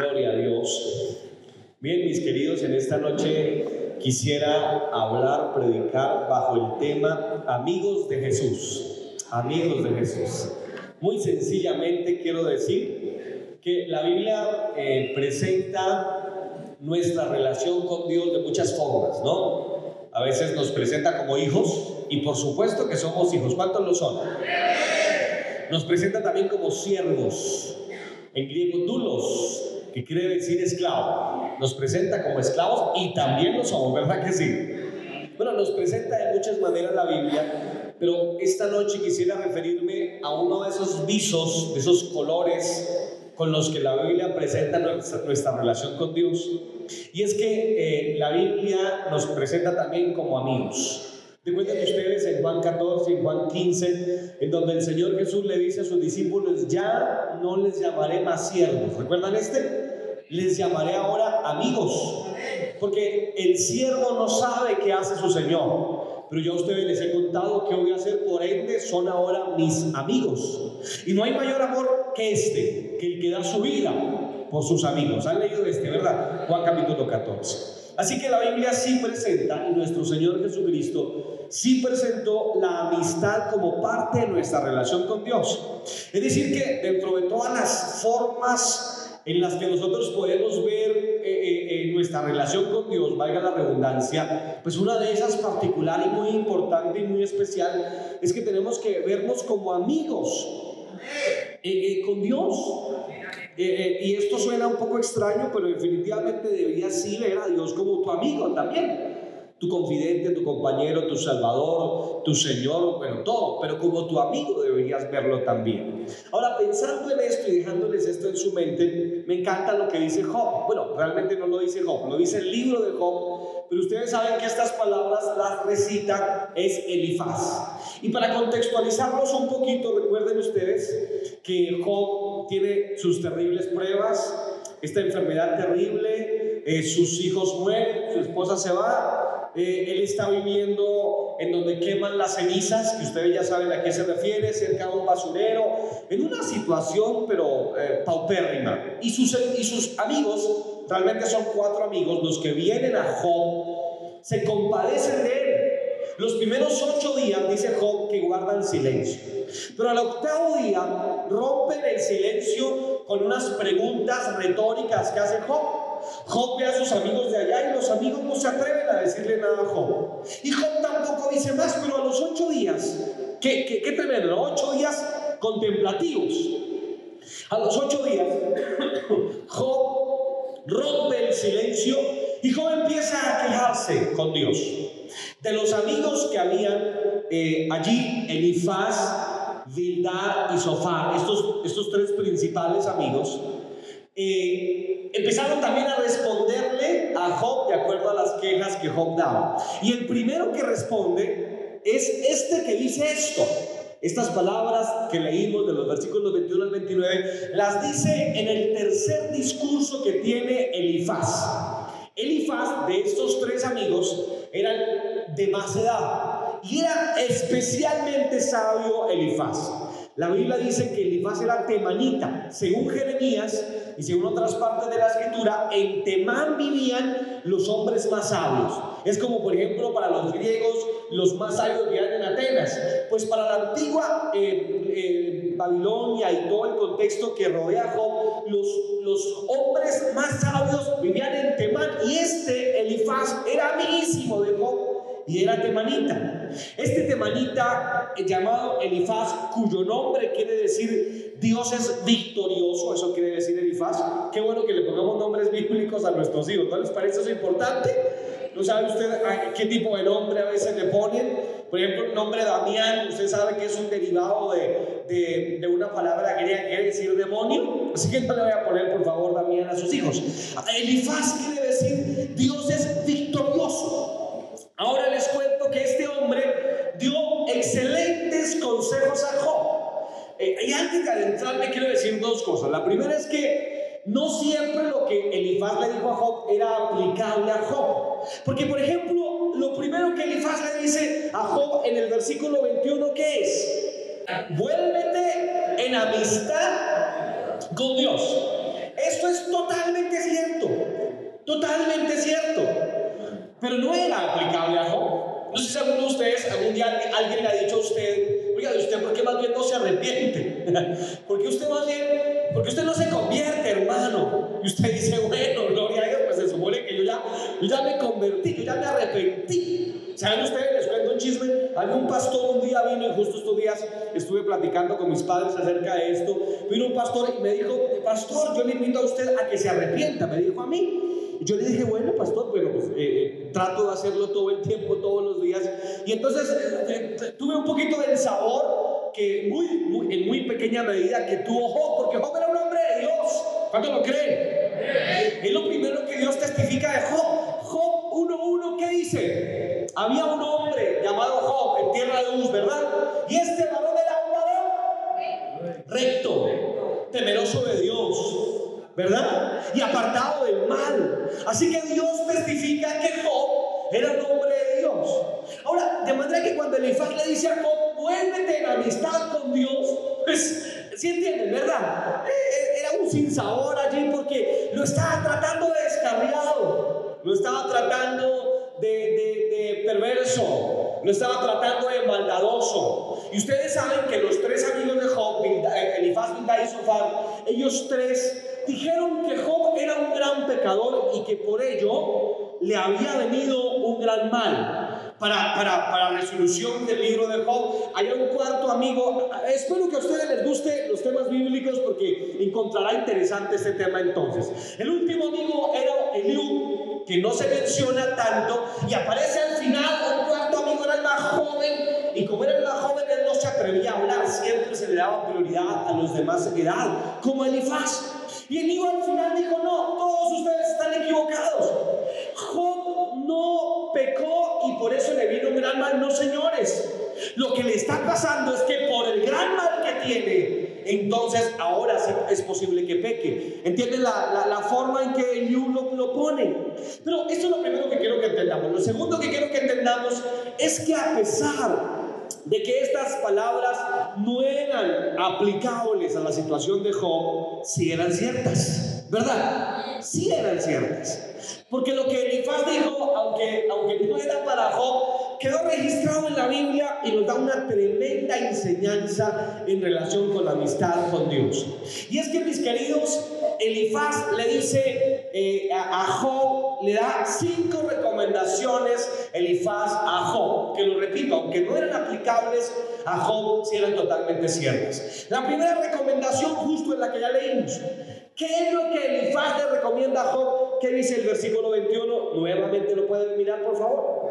Gloria a Dios. Bien, mis queridos, en esta noche quisiera hablar, predicar bajo el tema Amigos de Jesús. Amigos de Jesús. Muy sencillamente quiero decir que la Biblia eh, presenta nuestra relación con Dios de muchas formas, ¿no? A veces nos presenta como hijos y por supuesto que somos hijos. ¿Cuántos lo son? Nos presenta también como siervos. En griego, dulos, que quiere decir esclavo. Nos presenta como esclavos y también lo somos, ¿verdad que sí? Bueno, nos presenta de muchas maneras la Biblia, pero esta noche quisiera referirme a uno de esos visos, de esos colores con los que la Biblia presenta nuestra, relación con Dios. Y es que eh, la Biblia nos presenta también como amigos. Recuerden ustedes en Juan 14, en Juan 15, en donde el Señor Jesús le dice a sus discípulos, ya no les llamaré más siervos. ¿Recuerdan este? Les llamaré ahora amigos. Porque el siervo no sabe qué hace su Señor. Pero yo a ustedes les he contado qué voy a hacer, por ende son ahora mis amigos. Y no hay mayor amor que este, que el que da su vida por sus amigos. ¿Han leído este, verdad? Juan capítulo 14. Así que la Biblia sí presenta, y nuestro Señor Jesucristo sí presentó la amistad como parte de nuestra relación con Dios. Es decir, que dentro de todas las formas en las que nosotros podemos ver eh, eh, eh, nuestra relación con Dios, valga la redundancia, pues una de esas particular y muy importante y muy especial es que tenemos que vernos como amigos con Dios. Eh, eh, y esto suena un poco extraño, pero definitivamente deberías sí ver a Dios como tu amigo también. Tu confidente, tu compañero, tu salvador, tu Señor, bueno, todo, pero como tu amigo deberías verlo también. Ahora, pensando en esto y dejándoles esto en su mente, me encanta lo que dice Job. Bueno, realmente no lo dice Job, lo dice el libro de Job, pero ustedes saben que estas palabras las recita es Elifaz. Y para contextualizarlos un poquito, recuerden ustedes que Job tiene sus terribles pruebas, esta enfermedad terrible, eh, sus hijos mueren, su esposa se va, eh, él está viviendo en donde queman las cenizas, que ustedes ya saben a qué se refiere, cerca de un basurero, en una situación pero eh, paupérrima. Y sus, y sus amigos, realmente son cuatro amigos, los que vienen a Job, se compadecen de él los primeros ocho días, dice Job, que guardan silencio. Pero al octavo día rompen el silencio con unas preguntas retóricas que hace Job. Job ve a sus amigos de allá y los amigos no se atreven a decirle nada a Job. Y Job tampoco dice más, pero a los ocho días, ¿qué, qué, qué tremendo? Ocho días contemplativos. A los ocho días, Job rompe el silencio y Job empieza a quejarse con Dios. De los amigos que habían eh, allí, Elifaz, Bildad y Sofar, estos, estos tres principales amigos, eh, empezaron también a responderle a Job de acuerdo a las quejas que Job daba. Y el primero que responde es este que dice esto. Estas palabras que leímos de los versículos 21 al 29 las dice en el tercer discurso que tiene Elifaz. Elifaz, de estos tres amigos, eran de más edad y era especialmente sabio Elifaz. La Biblia dice que Elifaz era temanita. Según Jeremías y según otras partes de la escritura, en Temán vivían los hombres más sabios. Es como, por ejemplo, para los griegos, los más sabios vivían en Atenas. Pues para la antigua eh, eh, Babilonia y todo el contexto que rodea a Job, los, los hombres más sabios vivían en Temán. Y este, Elifaz, era amiguísimo de Job y era temanita. Este temanita eh, llamado Elifaz, cuyo nombre quiere decir Dios es victorioso, eso quiere decir Elifaz. Qué bueno que le pongamos nombres bíblicos a nuestros hijos, ¿no les parece eso importante? ¿No sabe usted qué tipo de nombre a veces le ponen? Por ejemplo, el nombre Damián, usted sabe que es un derivado de, de, de una palabra griega que quiere decir demonio. Así que no le voy a poner, por favor, Damián a sus hijos. Elifaz quiere decir Dios es y antes de adentrarme quiero decir dos cosas. La primera es que no siempre lo que Elifaz le dijo a Job era aplicable a Job. Porque, por ejemplo, lo primero que Elifaz le dice a Job en el versículo 21, ¿qué es? Vuélvete en amistad con Dios. Esto es totalmente cierto, totalmente cierto, pero no era aplicable a Job. No sé si alguno de ustedes, algún día alguien le ha dicho a usted, oiga, ¿de usted por qué más bien no se arrepiente? porque usted más bien, porque usted no se convierte, hermano. Y usted dice, bueno, gloria a Dios, pues se supone que yo ya, ya me convertí, yo ya me arrepentí. ¿Saben ustedes? Les cuento un chisme. Un pastor un día vino y justo estos días estuve platicando con mis padres acerca de esto. Vino un pastor y me dijo, pastor, yo le invito a usted a que se arrepienta, me dijo a mí. Yo le dije, bueno, pastor, bueno, pues eh, eh, trato de hacerlo todo el tiempo, todos los días. Y entonces eh, tuve un poquito del sabor que muy, muy, en muy pequeña medida que tuvo Job, porque Job era un hombre de Dios. ¿Cuánto lo creen? Es lo primero que Dios testifica de Job. Job 1.1, ¿qué dice? Había un hombre llamado Job en tierra de Uz, ¿verdad? Y este varón era un varón recto, temeroso de Dios, ¿verdad? Y apartado del mal. Así que Dios testifica que Job era un hombre de Dios. Ahora, de manera que cuando Elifaz le dice a Job, vuélvete en amistad con Dios, pues, ¿sí entienden, verdad? Eh, eh, era un sinsabor allí porque lo estaba tratando de descarriado, lo estaba tratando de, de perverso, lo estaba tratando de maldadoso. Y ustedes saben que los tres amigos de Job, eh, Elifaz, Bildad y Sofar, ellos tres dijeron que Job era un gran pecador y que por ello le había venido un gran mal. Para, para, para resolución del libro de Job, hay un cuarto amigo. Espero que a ustedes les guste los temas bíblicos porque encontrará interesante este tema entonces. El último amigo era Eliú, que no se menciona tanto, y aparece al final le daba prioridad a los demás de edad, como Elifaz. Y Eliú al final dijo, no, todos ustedes están equivocados. Job no pecó y por eso le vino un gran mal, no señores. Lo que le está pasando es que por el gran mal que tiene, entonces ahora sí es posible que peque. ¿Entienden la, la, la forma en que Eliú lo, lo pone? Pero esto es lo primero que quiero que entendamos. Lo segundo que quiero que entendamos es que a pesar de que estas palabras no eran aplicables a la situación de Job, sí eran ciertas, ¿verdad? Sí eran ciertas. Porque lo que Elifaz dijo, aunque, aunque no era para Job, quedó registrado en la Biblia y nos da una tremenda enseñanza en relación con la amistad con Dios. Y es que mis queridos, Elifaz le dice eh, a, Job, le da cinco recomendaciones Elifaz a Job, que lo repito, aunque no eran aplicables a Job, sí eran totalmente ciertas. La primera recomendación justo es la que ya leímos. ¿Qué es lo que Elifaz le recomienda a Job? ¿Qué dice el versículo 21? Nuevamente lo pueden mirar, por favor.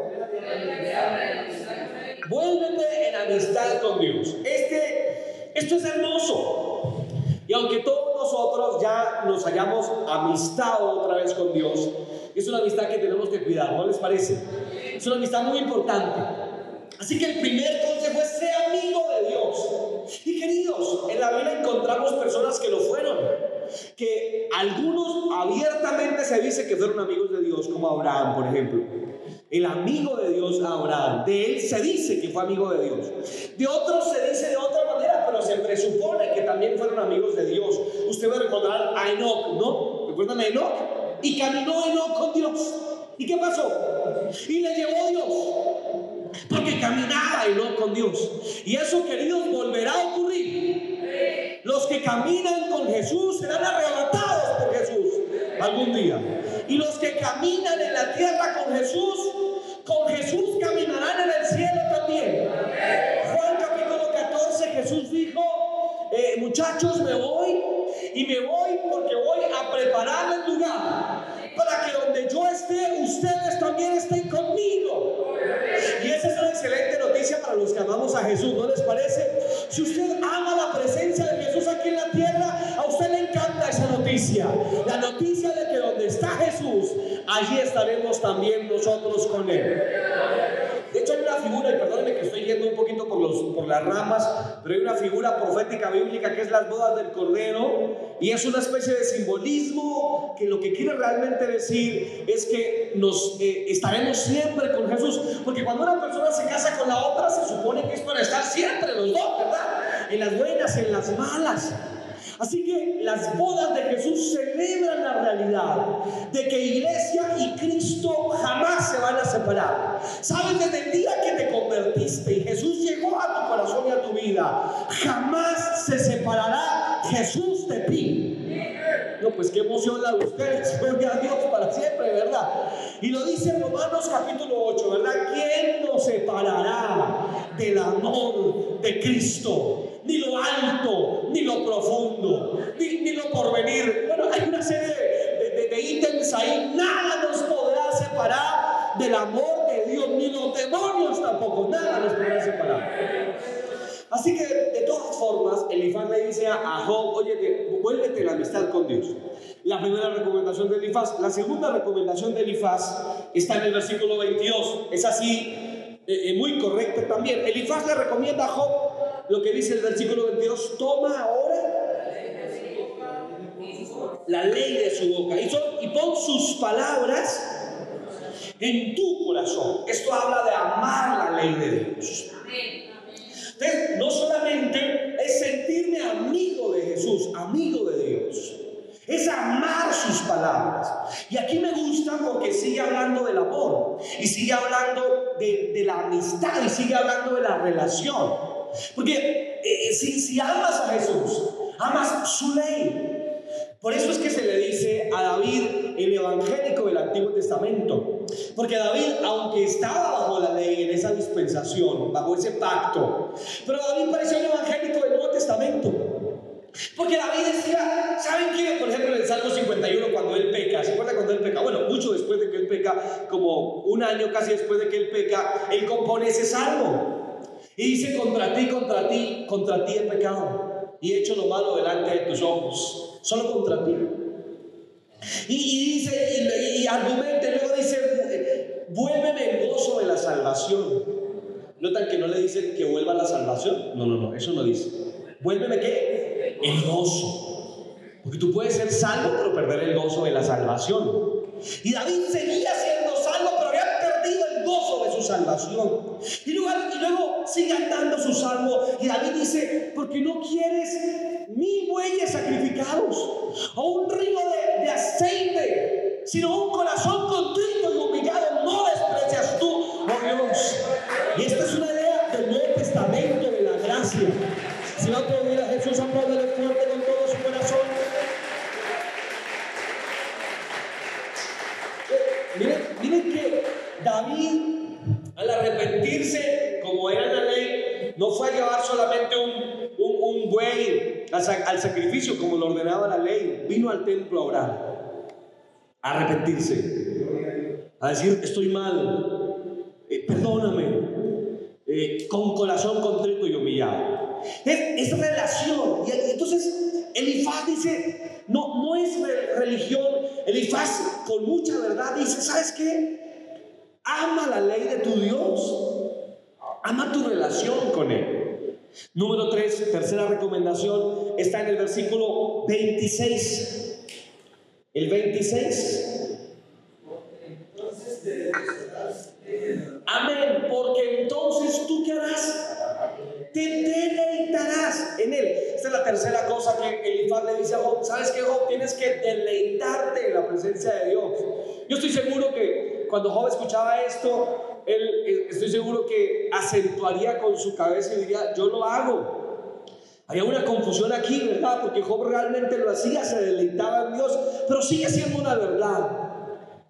Vuélvete en amistad con Dios. Este, esto es hermoso. Y aunque todos ya nos hayamos amistado otra vez con Dios, es una amistad que tenemos que cuidar, ¿no les parece? Es una amistad muy importante. Así que el primer consejo es ser amigo de Dios. Y queridos, en la Biblia encontramos personas que lo fueron, que algunos abiertamente se dice que fueron amigos de Dios, como Abraham, por ejemplo. El amigo de Dios, Abraham, de él se dice que fue amigo de Dios. De otros se dice de otra manera, pero se presupone también fueron amigos de Dios. Usted va a recordar a Enoch, ¿no? ¿Recuerdan a Enoch? Y caminó Enoch con Dios. ¿Y qué pasó? Y le llevó Dios. Porque caminaba Enoch con Dios. Y eso, queridos, volverá a ocurrir. Los que caminan con Jesús serán arrebatados por Jesús algún día. Y los que caminan en la tierra con Jesús, con Jesús caminarán en el cielo también. Muchachos, me voy y me voy porque voy a preparar el lugar para que donde yo esté, ustedes también estén conmigo. Y esa es una excelente noticia para los que amamos a Jesús, ¿no les parece? Si usted ama la presencia de Jesús aquí en la tierra, a usted le encanta esa noticia. La noticia de que donde está Jesús, allí estaremos también nosotros con Él. Una figura, y perdónenme que estoy yendo un poquito por, los, por las ramas, pero hay una figura profética bíblica que es las bodas del Cordero, y es una especie de simbolismo que lo que quiere realmente decir es que nos eh, estaremos siempre con Jesús, porque cuando una persona se casa con la otra, se supone que es para estar siempre los dos, ¿verdad? En las buenas, en las malas. Así que las bodas de Jesús celebran la realidad de que iglesia y Cristo jamás se van a separar. Sabes, desde el día que te convertiste y Jesús llegó a tu corazón y a tu vida, jamás se separará Jesús de ti. No, pues qué emoción la de ustedes. Gloria a Dios para siempre, ¿verdad? Y lo dice Romanos capítulo 8, ¿verdad? ¿Quién nos separará del amor de Cristo? Ni lo alto, ni lo profundo, ni, lo porvenir. Bueno, hay una serie de, de ítems ahí. Nada nos podrá separar del amor de Dios, ni los demonios tampoco. Nada nos podrá separar. Así que de todas formas, Elifaz le dice a Job, oye, vuélvete la amistad con Dios. La primera recomendación de Elifaz. La segunda recomendación de Elifaz está en el versículo 22. Es así, eh, eh, muy correcto también. Elifaz le recomienda a Job lo que dice el versículo 22. Toma ahora la ley de su boca y, pon sus palabras en tu corazón. Esto habla de amar la ley de Dios. Entonces, no solamente es sentirme amigo de Jesús, amigo de Dios, es amar sus palabras. Y aquí me gusta porque sigue hablando del amor, y sigue hablando de, la amistad, y sigue hablando de la relación. Porque eh, si, si amas a Jesús, amas su ley, por eso es que se le dice a David el evangélico del Antiguo Testamento. Porque David, aunque estaba bajo la ley en esa dispensación, bajo ese pacto, pero David pareció el evangélico del Nuevo Testamento. Porque David decía, ¿saben qué? Por ejemplo, en el Salmo 51, cuando él peca, ¿se acuerda cuando él peca? Bueno, mucho después de que él peca, como un año casi después de que él peca, él compone ese salmo. Y dice, contra ti, contra ti, contra ti he pecado y he hecho lo malo delante de tus ojos solo contra ti. Y, dice, y, argumenta, y luego dice, vuélveme el gozo de la salvación. Notan que no le dice que vuelva la salvación. No, no, no, eso no dice. Vuélveme qué? El gozo. Porque tú puedes ser salvo, pero perder el gozo de la salvación. Y David seguía siendo salvo, pero había perdido el gozo de su salvación. Y luego, y luego sigue andando su salvo. Y David dice, porque no quieres mil bueyes sacrificados o un río de, aceite, sino un corazón contrito y humillado. No desprecias tú, oh Dios. Y esta es una idea del Nuevo Testamento, de la gracia. Si va a aplaudir a Jesús, apláudele fuerte con todo su corazón. Eh, miren, miren que David, al arrepentirse, como era la ley, no fue a llevar solamente un, un, un buey al sacrificio como lo ordenaba la ley, vino al templo a orar, a a decir, estoy mal, eh, perdóname, eh, con corazón contrito y humillado. Es, relación. Y entonces Elifaz dice, no, no es religión. Elifaz con mucha verdad dice, ¿sabes qué? Ama la ley de tu Dios. Ama tu relación con Él. Número 3, tercera recomendación, está en el versículo 26. El 26. Amén, porque entonces tú qué harás? Te deleitarás en él. Esta es la tercera cosa que Elifaz le dice a Job. ¿Sabes qué, Job? Tienes que deleitarte en la presencia de Dios. Yo estoy seguro que cuando Job escuchaba esto, él eh, estoy seguro que acentuaría con su cabeza y diría, yo lo hago. Había una confusión aquí, ¿verdad? Porque Job realmente lo hacía, se deleitaba en Dios, pero sigue siendo una verdad.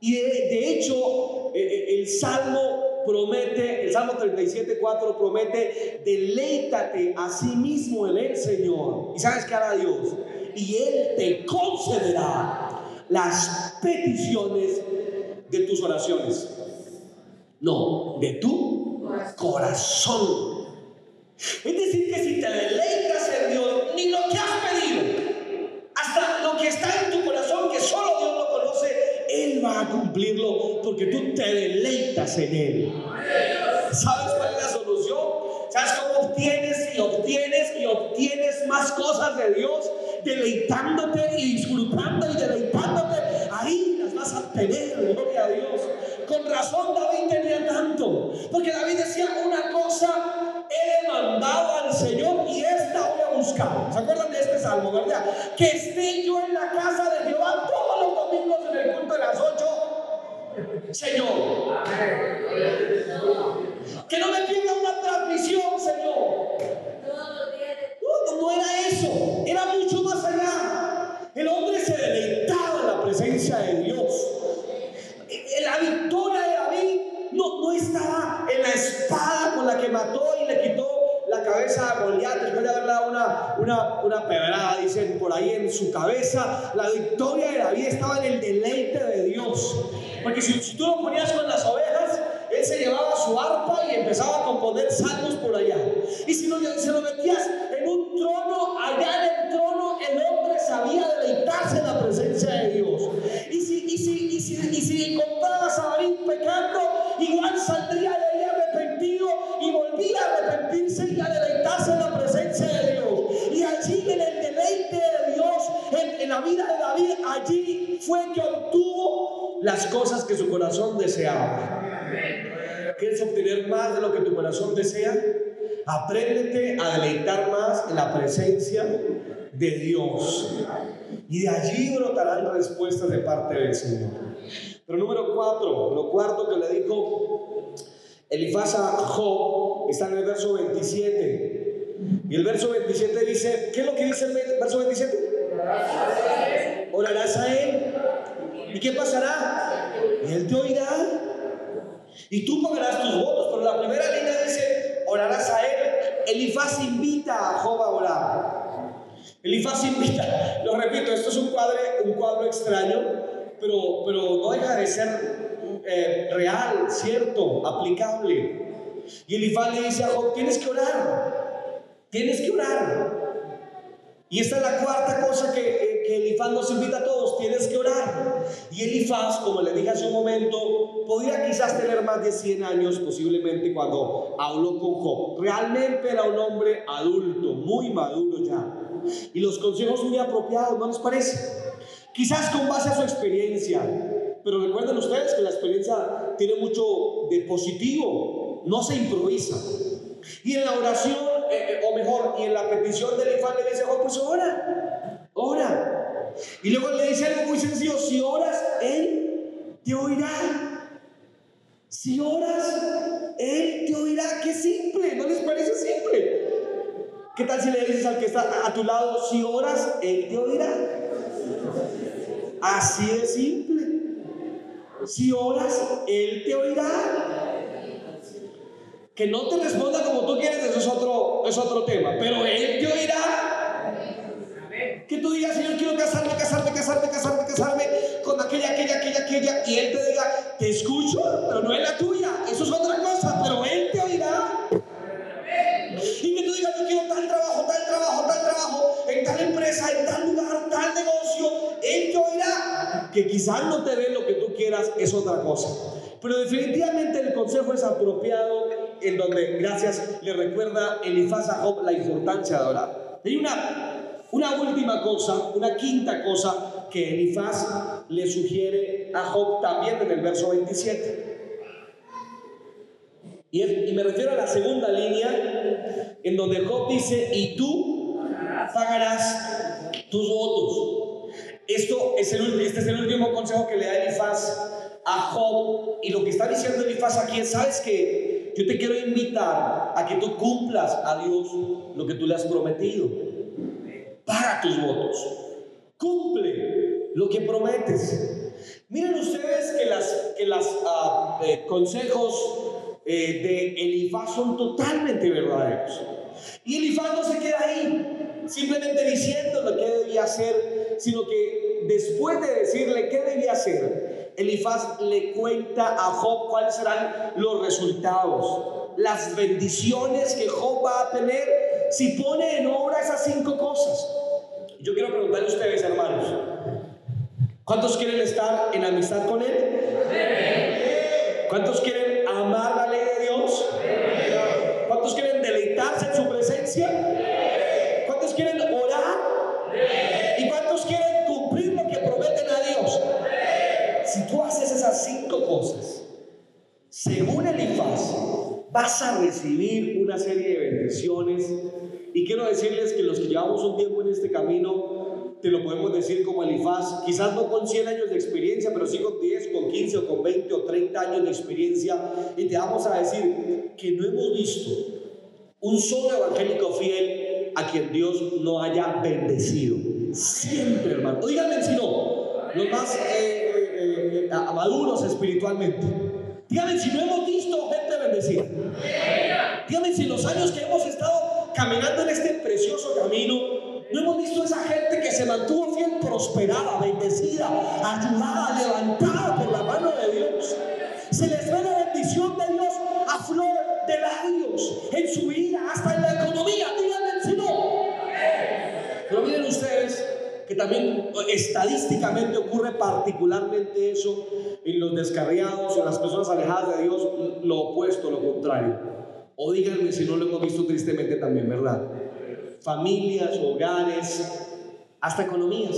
Y de, hecho, eh, eh, el Salmo promete, el Salmo 37, 4 promete, deleítate a sí mismo en el Señor. ¿Y sabes qué hará Dios? Y Él te concederá las peticiones de tus oraciones. No, de tu corazón. Es decir, que si te deleitas en Dios, ni lo que cumplirlo porque tú te deleitas en Él. ¿Sabes cuál es la solución? ¿Sabes cómo obtienes y obtienes y obtienes más cosas de Dios? Deleitándote y disfrutando y deleitándote. Ahí las vas a tener, gloria a Dios. Con razón David tenía tanto. Porque David decía una cosa, he demandado al Señor y esta voy a buscar. ¿Se acuerdan de este salmo? ¿verdad? Que esté yo en la casa de Señor. Que no me pierda dicen por ahí en su cabeza. La victoria de David estaba en el deleite de Dios. Porque si, si tú lo ponías con las ovejas, él se llevaba su arpa y empezaba a componer salmos por allá. Y si lo, se lo metías en un trono, allá en el trono, fue que obtuvo las cosas que su corazón deseaba. ¿Quieres obtener más de lo que tu corazón desea? Apréndete a deleitar más en la presencia de Dios. Y de allí brotarán respuestas de parte del Señor. Pero número cuatro, lo cuarto que le dijo Elifaz a Job está en el verso 27. Y el verso 27 dice, ¿qué es lo que dice el verso 27? Orarás. ¿Y qué pasará? Él te oirá. Y tú pagarás tus votos. Pero la primera línea dice, orarás a él. Elifaz invita a Job a orar. Elifaz invita, lo repito, esto es un cuadro, un cuadro extraño, pero, no deja de ser eh, real, cierto, aplicable. Y Elifaz le dice a Job, tienes que orar, tienes que orar. Y esta es la cuarta cosa que, eh, que Elifaz nos invita a todos, tienes que orar. Y Elifaz, como le dije hace un momento, podía quizás tener más de 100 años posiblemente cuando habló con Job. Realmente era un hombre adulto, muy maduro ya. Y los consejos muy apropiados, ¿no les parece? Quizás con base a su experiencia, pero recuerden ustedes que la experiencia tiene mucho de positivo, no se improvisa. Y en la oración, eh, eh, o mejor, y en la petición del Elifaz le dice, oh, pues ora, ora. Y luego le dice algo muy sencillo, si oras, Él te oirá. Si oras, Él te oirá. Qué simple, ¿no les parece simple? ¿Qué tal si le dices al que está a tu lado, si oras, Él te oirá? Así de simple. Si oras, Él te oirá. Que no te responda como tú quieres, eso es otro, es otro tema. Pero Él te oirá. Que tú digas, Señor, quiero casarme, casarme, casarme, casarme, casarme con aquella, aquella, aquella, aquella. Y Él te diga, te escucho, pero no es la tuya. Eso es otra cosa, pero Él te oirá. Y que tú digas, yo quiero tal trabajo, tal trabajo, tal trabajo, en tal empresa, en tal lugar, tal negocio. Él te oirá. Que quizás no te dé lo que tú quieras, es otra cosa. Pero definitivamente el consejo es apropiado en donde, gracias, le recuerda Elifaz a Job la importancia de orar. Hay una, una última cosa, una quinta cosa que Elifaz le sugiere a Job también en el verso 27. Y, y me refiero a la segunda línea, en donde Job dice, y tú pagarás tus votos. Esto es el, este es el último consejo que le da Elifaz a Job. Y lo que está diciendo Elifaz aquí es, ¿sabes qué? Yo te quiero invitar a que tú cumplas a Dios lo que tú le has prometido. Paga tus votos. Cumple lo que prometes. Miren ustedes que las que las ah, eh, consejos eh, de Elifaz son totalmente verdaderos. Y Elifaz no se queda ahí, simplemente diciendo lo que debía hacer, sino que después de decirle qué debía hacer, Elifaz le cuenta a Job cuáles serán los resultados, las bendiciones que Job va a tener si pone en obra esas cinco cosas. Yo quiero preguntarle a ustedes, hermanos, ¿cuántos quieren estar en amistad con Él? ¿Cuántos quieren amar la ley a recibir una serie de bendiciones Y quiero decirles que los que llevamos un tiempo en este camino, te lo podemos decir como Elifaz, quizás no con 100 años de experiencia, pero sí con 10, con 15 o con 20 o 30 años de experiencia. Y te vamos a decir que no hemos visto un solo evangélico fiel a quien Dios no haya bendecido. Siempre, hermano. Díganme si no, los más eh, eh, eh, maduros espiritualmente. Díganme si no hemos visto gente bendecida. Díganme si los años que hemos estado caminando en este precioso camino, no hemos visto esa gente que se mantuvo fiel, prosperada, bendecida, ayudada, levantada por la mano de Dios. Se les ve la bendición de Dios a flor de labios en su vida, hasta en la economía. Díganme si no. Pero miren ustedes que también estadísticamente ocurre particularmente eso en los descarriados, en las personas alejadas de Dios, lo opuesto, lo contrario. O díganme si no lo hemos visto tristemente también, ¿verdad? Familias, hogares, hasta economías.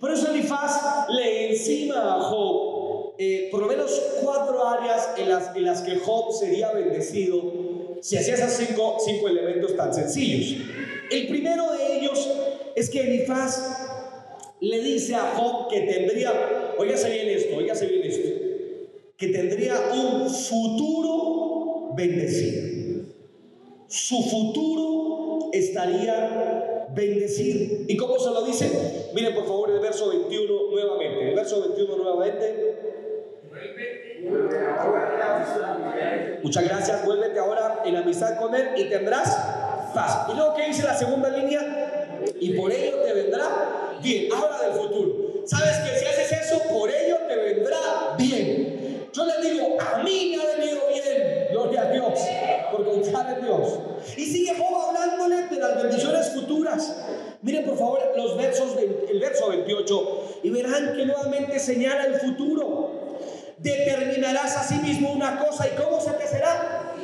Por eso Elifaz le encima a Job eh, por lo menos cuatro áreas en las, que Job sería bendecido si hacía esos cinco, cinco elementos tan sencillos. El primero de ellos es que Elifaz le dice a Job que tendría, oígase bien esto, oígase bien esto, que tendría un futuro bendecido. Su futuro estaría bendecido. ¿Y cómo se lo dice? Miren por favor el verso 21 nuevamente. El verso 21 nuevamente. Muchas gracias. Vuélvete ahora en amistad con Él y tendrás paz. Y luego, ¿qué dice la segunda línea? Y por ello bien. Habla del futuro. ¿Sabes que si haces eso, por ello te vendrá bien? Yo les digo, a mí me ha venido bien. Gloria a Dios. Por confiar en Dios. Y sigue Job hablándole de las bendiciones futuras. Miren por favor los versos, el verso 28 y verán que nuevamente señala el futuro. Determinarás a sí mismo una cosa y cómo se te será.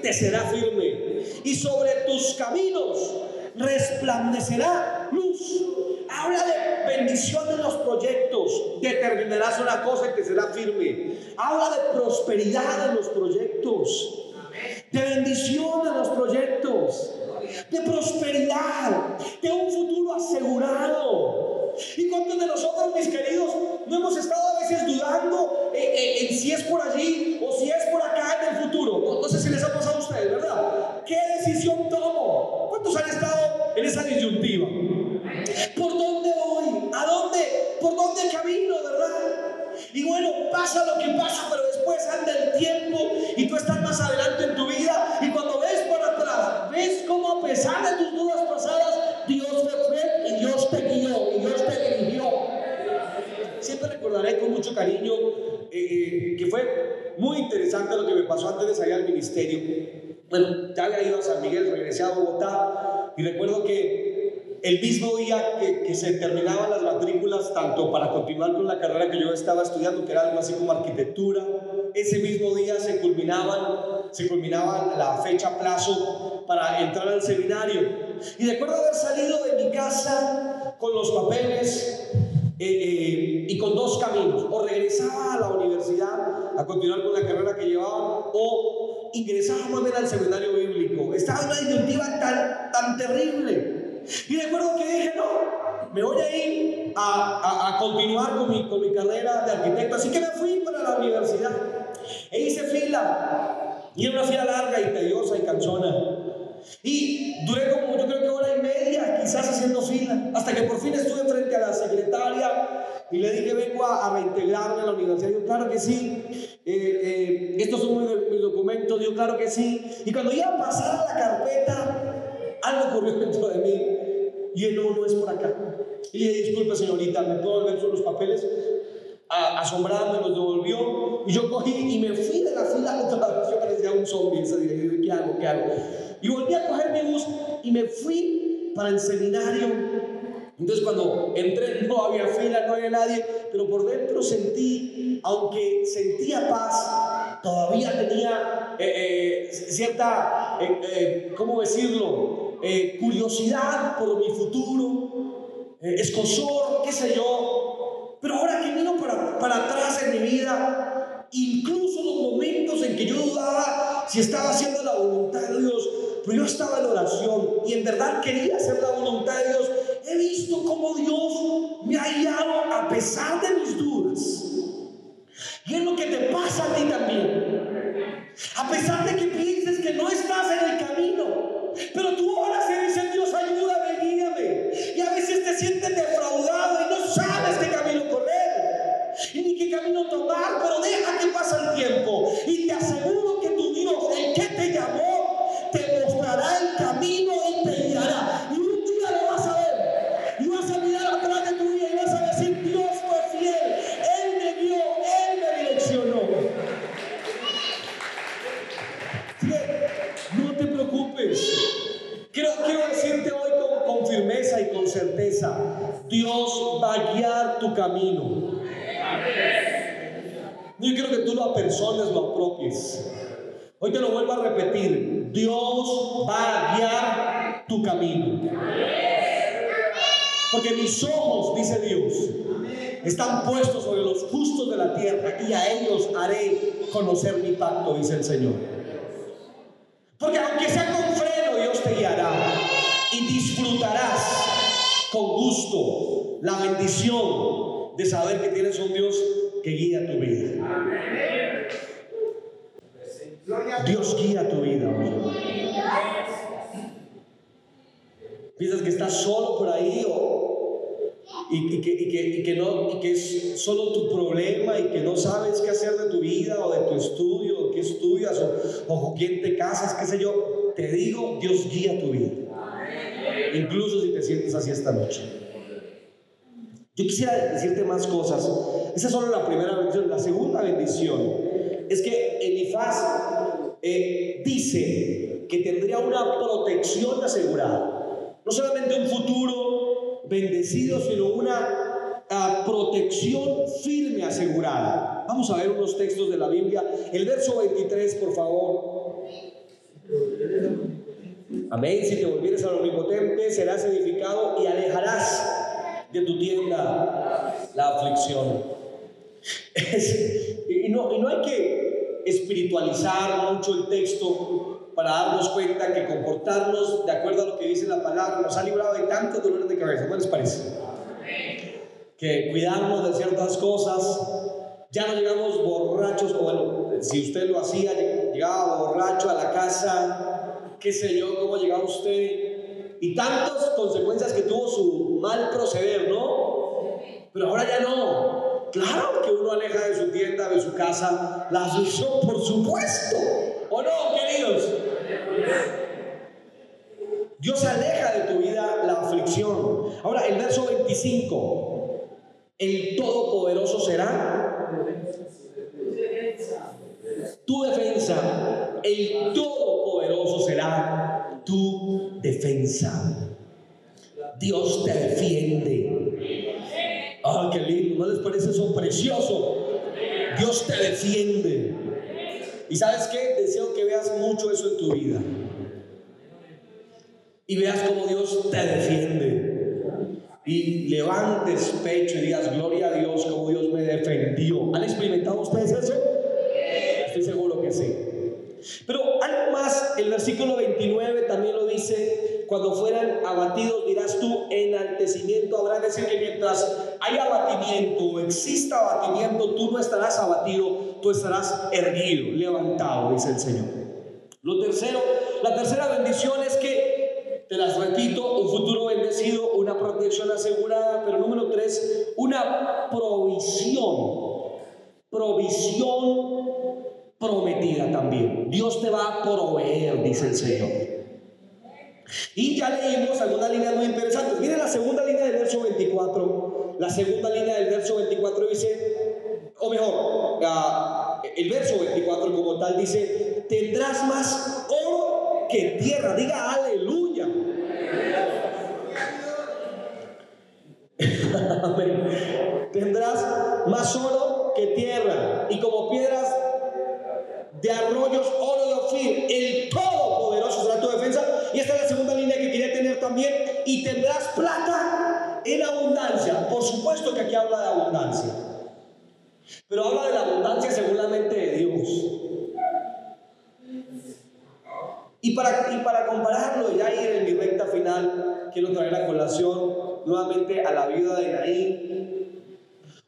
Te será firme. Y sobre tus caminos resplandecerá luz. Habla de bendición en los proyectos. Determinarás una cosa y te será firme. Habla de prosperidad en los proyectos. De bendición en los proyectos. De prosperidad. De un futuro asegurado. ¿Y cuántos de nosotros, mis queridos, no hemos estado a veces dudando en, si es por allí o si es por acá en el futuro? No sé si les ha pasado a ustedes, ¿verdad? ¿Qué decisión tomo? ¿Cuántos han estado en esa disyuntiva? ¿Por dónde voy? ¿A dónde? ¿Por dónde camino, verdad? Y bueno, pasa lo que pasa, pero después anda el tiempo y tú estás más adelante en tu vida y cuando ves para atrás, ves cómo a pesar de tus dudas pasadas, Dios fue fiel y Dios te guió y Dios te dirigió. Siempre recordaré con mucho cariño eh, eh, que fue muy interesante lo que me pasó antes de salir al ministerio. Bueno, ya había ido a San Miguel, regresé a Bogotá y recuerdo que el mismo día que, se terminaban las matrículas, tanto para continuar con la carrera que yo estaba estudiando, que era algo así como arquitectura, ese mismo día se culminaban, se culminaba la fecha plazo para entrar al seminario. Y recuerdo haber salido de mi casa con los papeles eh, eh, y con dos caminos, o regresaba a la universidad a continuar con la carrera que llevaba, o ingresaba a al seminario bíblico. Estaba en una disyuntiva tan, tan terrible. Y recuerdo que dije, no, me voy a ir a, a, continuar con mi, con mi carrera de arquitecto. Así que me fui para la universidad. E hice fila. Y era una fila larga y tediosa y cansona. Y duré como yo creo que hora y media, quizás haciendo fila, hasta que por fin estuve frente a la secretaria y le dije, vengo a, a reintegrarme a la universidad. Dijo, claro que sí, eh, eh, estos son mis, documentos. Dijo, claro que sí. Y cuando iba a pasar la carpeta, algo ocurrió dentro de mí. Y él, no, no es por acá. Y le dije, disculpe señorita, ¿me puedo ver los papeles? A, asombrado me los devolvió y yo cogí y me fui de la fila otra vez. Yo parecía un zombie. ¿Qué hago? ¿Qué hago? Y volví a coger mi bus y me fui para el seminario. Entonces cuando entré no había fila, no había nadie, pero por dentro sentí, aunque sentía paz, todavía tenía eh, eh, cierta, eh ¿cómo decirlo? Eh, curiosidad por mi futuro, eh, escosor, qué sé yo. Pero ahora que miro para, para atrás en mi vida, incluso los momentos en que yo dudaba si estaba haciendo la voluntad de Dios, pero yo estaba en oración y en verdad quería hacer la voluntad de Dios. He visto cómo Dios me ha guiado a pesar de mis dudas. Y es lo que te pasa a ti también. A pesar de que pienses que no estás en el camino, pero tú oras y dices, Dios, ayúdame, guíame. Y a veces te sientes defraudado Hoy te lo vuelvo a repetir. Dios va a guiar tu camino. Porque mis ojos, dice Dios, están puestos sobre los justos de la tierra y a ellos haré conocer mi pacto, dice el Señor. Porque aunque sea con freno, Dios te guiará y disfrutarás con gusto la bendición de saber que tienes un Dios que guía tu vida. Dios guía tu vida. Piensas que estás solo por ahí o, y que es solo tu problema y que no sabes qué hacer de tu vida o de tu estudio, o qué estudias o, o con quién te casas, qué sé yo. Te digo, Dios guía tu vida. Incluso si te sientes así esta noche. Yo quisiera decirte más cosas. Esa es solo la primera bendición. La segunda bendición es que Elifaz eh, dice que tendría una protección asegurada. No solamente un futuro bendecido, sino una uh, protección firme asegurada. Vamos a ver unos textos de la Biblia. El verso 23, por favor. Amén. Si te volvieres al omnipotente, serás edificado y alejarás de tu tienda la aflicción. y, no, y no hay que espiritualizar mucho el texto para darnos cuenta que comportarnos de acuerdo a lo que dice la palabra nos ha librado de tantos dolores de cabeza. ¿Cómo les parece? Que cuidarnos de ciertas cosas. Ya no llegamos borrachos, o bueno, si usted lo hacía, llegaba borracho a la casa, qué sé yo, cómo llegaba usted, y tantas consecuencias que tuvo su mal proceder, ¿no? Pero ahora ya no. Claro que uno aleja de su tienda, de su casa, la aflicción, por supuesto. ¿O no, queridos? Dios aleja de tu vida la aflicción. Ahora, el verso 25. El Todopoderoso será tu defensa. El Todopoderoso será tu defensa. Dios te defiende. Ah, qué lindo, ¿no les parece eso precioso? Dios te defiende. Y sabes qué? Deseo que veas mucho eso en tu vida. Y veas cómo Dios te defiende. Y levantes pecho y digas, gloria a Dios, como Dios me defendió. ¿Han experimentado ustedes eso? Estoy seguro que sí. Pero algo más, el versículo 29 también lo dice, cuando fueran abatidos dirás tú, enaltecimiento habrá, decir que mientras hay abatimiento o exista abatimiento, tú no estarás abatido, tú estarás erguido, levantado, dice el Señor. Lo tercero, la tercera bendición es que, te las repito, un futuro bendecido, una protección asegurada, pero número tres, una provisión, provisión prometida también. Dios te va a proveer, dice el Señor. Y ya leímos algunas líneas muy interesantes. Miren la segunda línea del verso 24. La segunda línea del verso 24 dice, o mejor, el verso 24 como tal dice, tendrás más oro que tierra. Diga aleluya. Tendrás más oro que tierra y como piedras de arroyos, oro de Ofir, el Todopoderoso será tu defensa. Y esta es la segunda línea que quería tener también. Y tendrás plata en abundancia. Por supuesto que aquí habla de abundancia. Pero habla de la abundancia según la mente de Dios. Y para, y para compararlo, ya ir en mi recta final, quiero traer a colación nuevamente a la viuda de Naín,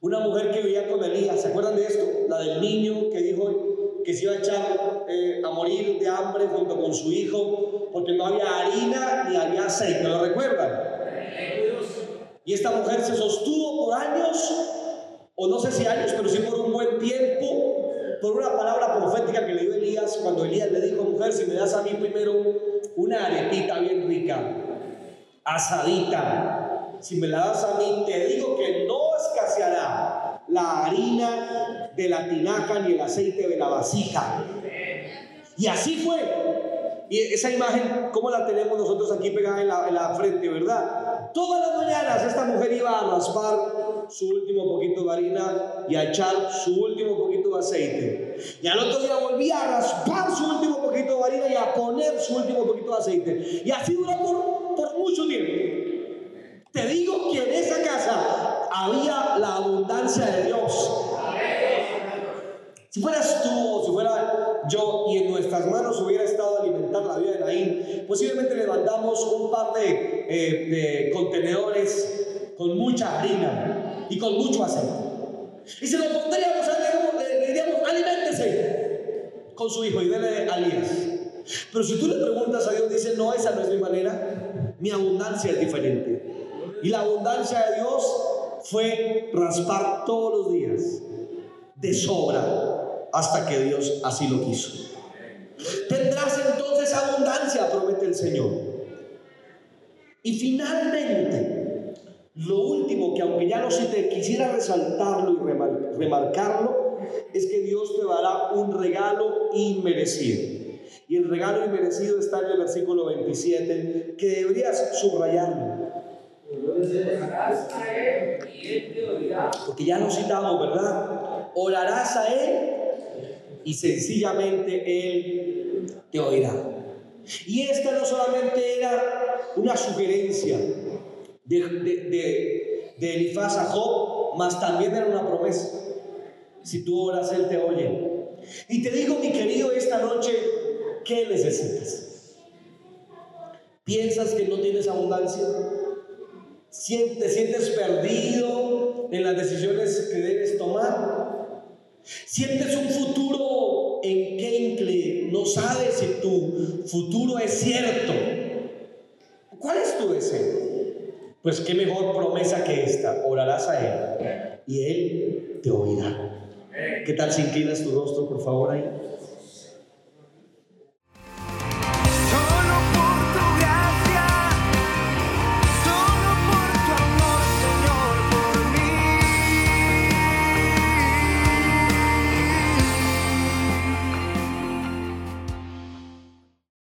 una mujer que vivía con Elías, ¿se acuerdan de esto? La del niño que dijo que se iba a echar eh, a morir de hambre junto con su hijo porque no había harina ni había aceite, ¿lo recuerdan? Y esta mujer se sostuvo por años, o no sé si años, pero sí por un buen tiempo, por una palabra profética que le dio Elías cuando Elías le dijo, mujer, si me das a mí primero una arepita bien rica, asadita, si me la das a mí, te digo que no escaseará la harina de la tinaja ni el aceite de la vasija. Y así fue. Y esa imagen, ¿cómo la tenemos nosotros aquí pegada en la, en la frente, verdad? Todas las mañanas esta mujer iba a raspar su último poquito de harina y a echar su último poquito de aceite. Y al otro día volvía a raspar su último poquito de harina y a poner su último poquito de aceite. Y así duró por mucho tiempo. Te digo que en esa casa había la abundancia de Dios. Si fueras tú o si fuera yo y en nuestras manos hubiera estado alimentar la vida de Naín, posiblemente levantamos un par de, eh, contenedores con mucha harina y con mucho aceite. Y se lo pondríamos a le diríamos, aliméntese con su hijo y dele alías. Pero si tú le preguntas a Dios, dice, no, esa no es mi manera, mi abundancia es diferente. Y la abundancia de Dios fue raspar todos los días, de sobra, hasta que Dios así lo quiso. Tendrás entonces abundancia, promete el Señor. Y finalmente, lo último que aunque ya no se te quisiera resaltarlo y remarcarlo, es que Dios te dará un regalo inmerecido. Y el regalo inmerecido está en el versículo 27, que deberías subrayarlo. Porque ya lo citamos, ¿verdad? Orarás a Él y sencillamente Él te oirá. Y esta no solamente era una sugerencia, de, de, de, Elifaz a Job, más también era una promesa. Si tú oras, Él te oye. Y te digo, mi querido, esta noche, ¿qué necesitas? ¿Piensas que no tienes abundancia? ¿Te sientes perdido en las decisiones que debes tomar? ¿Sientes un futuro en que no sabes si tu futuro es cierto? ¿Cuál es tu deseo? Pues qué mejor promesa que esta. Orarás a Él y Él te oirá. ¿Qué tal si inclinas tu rostro, por favor, ahí?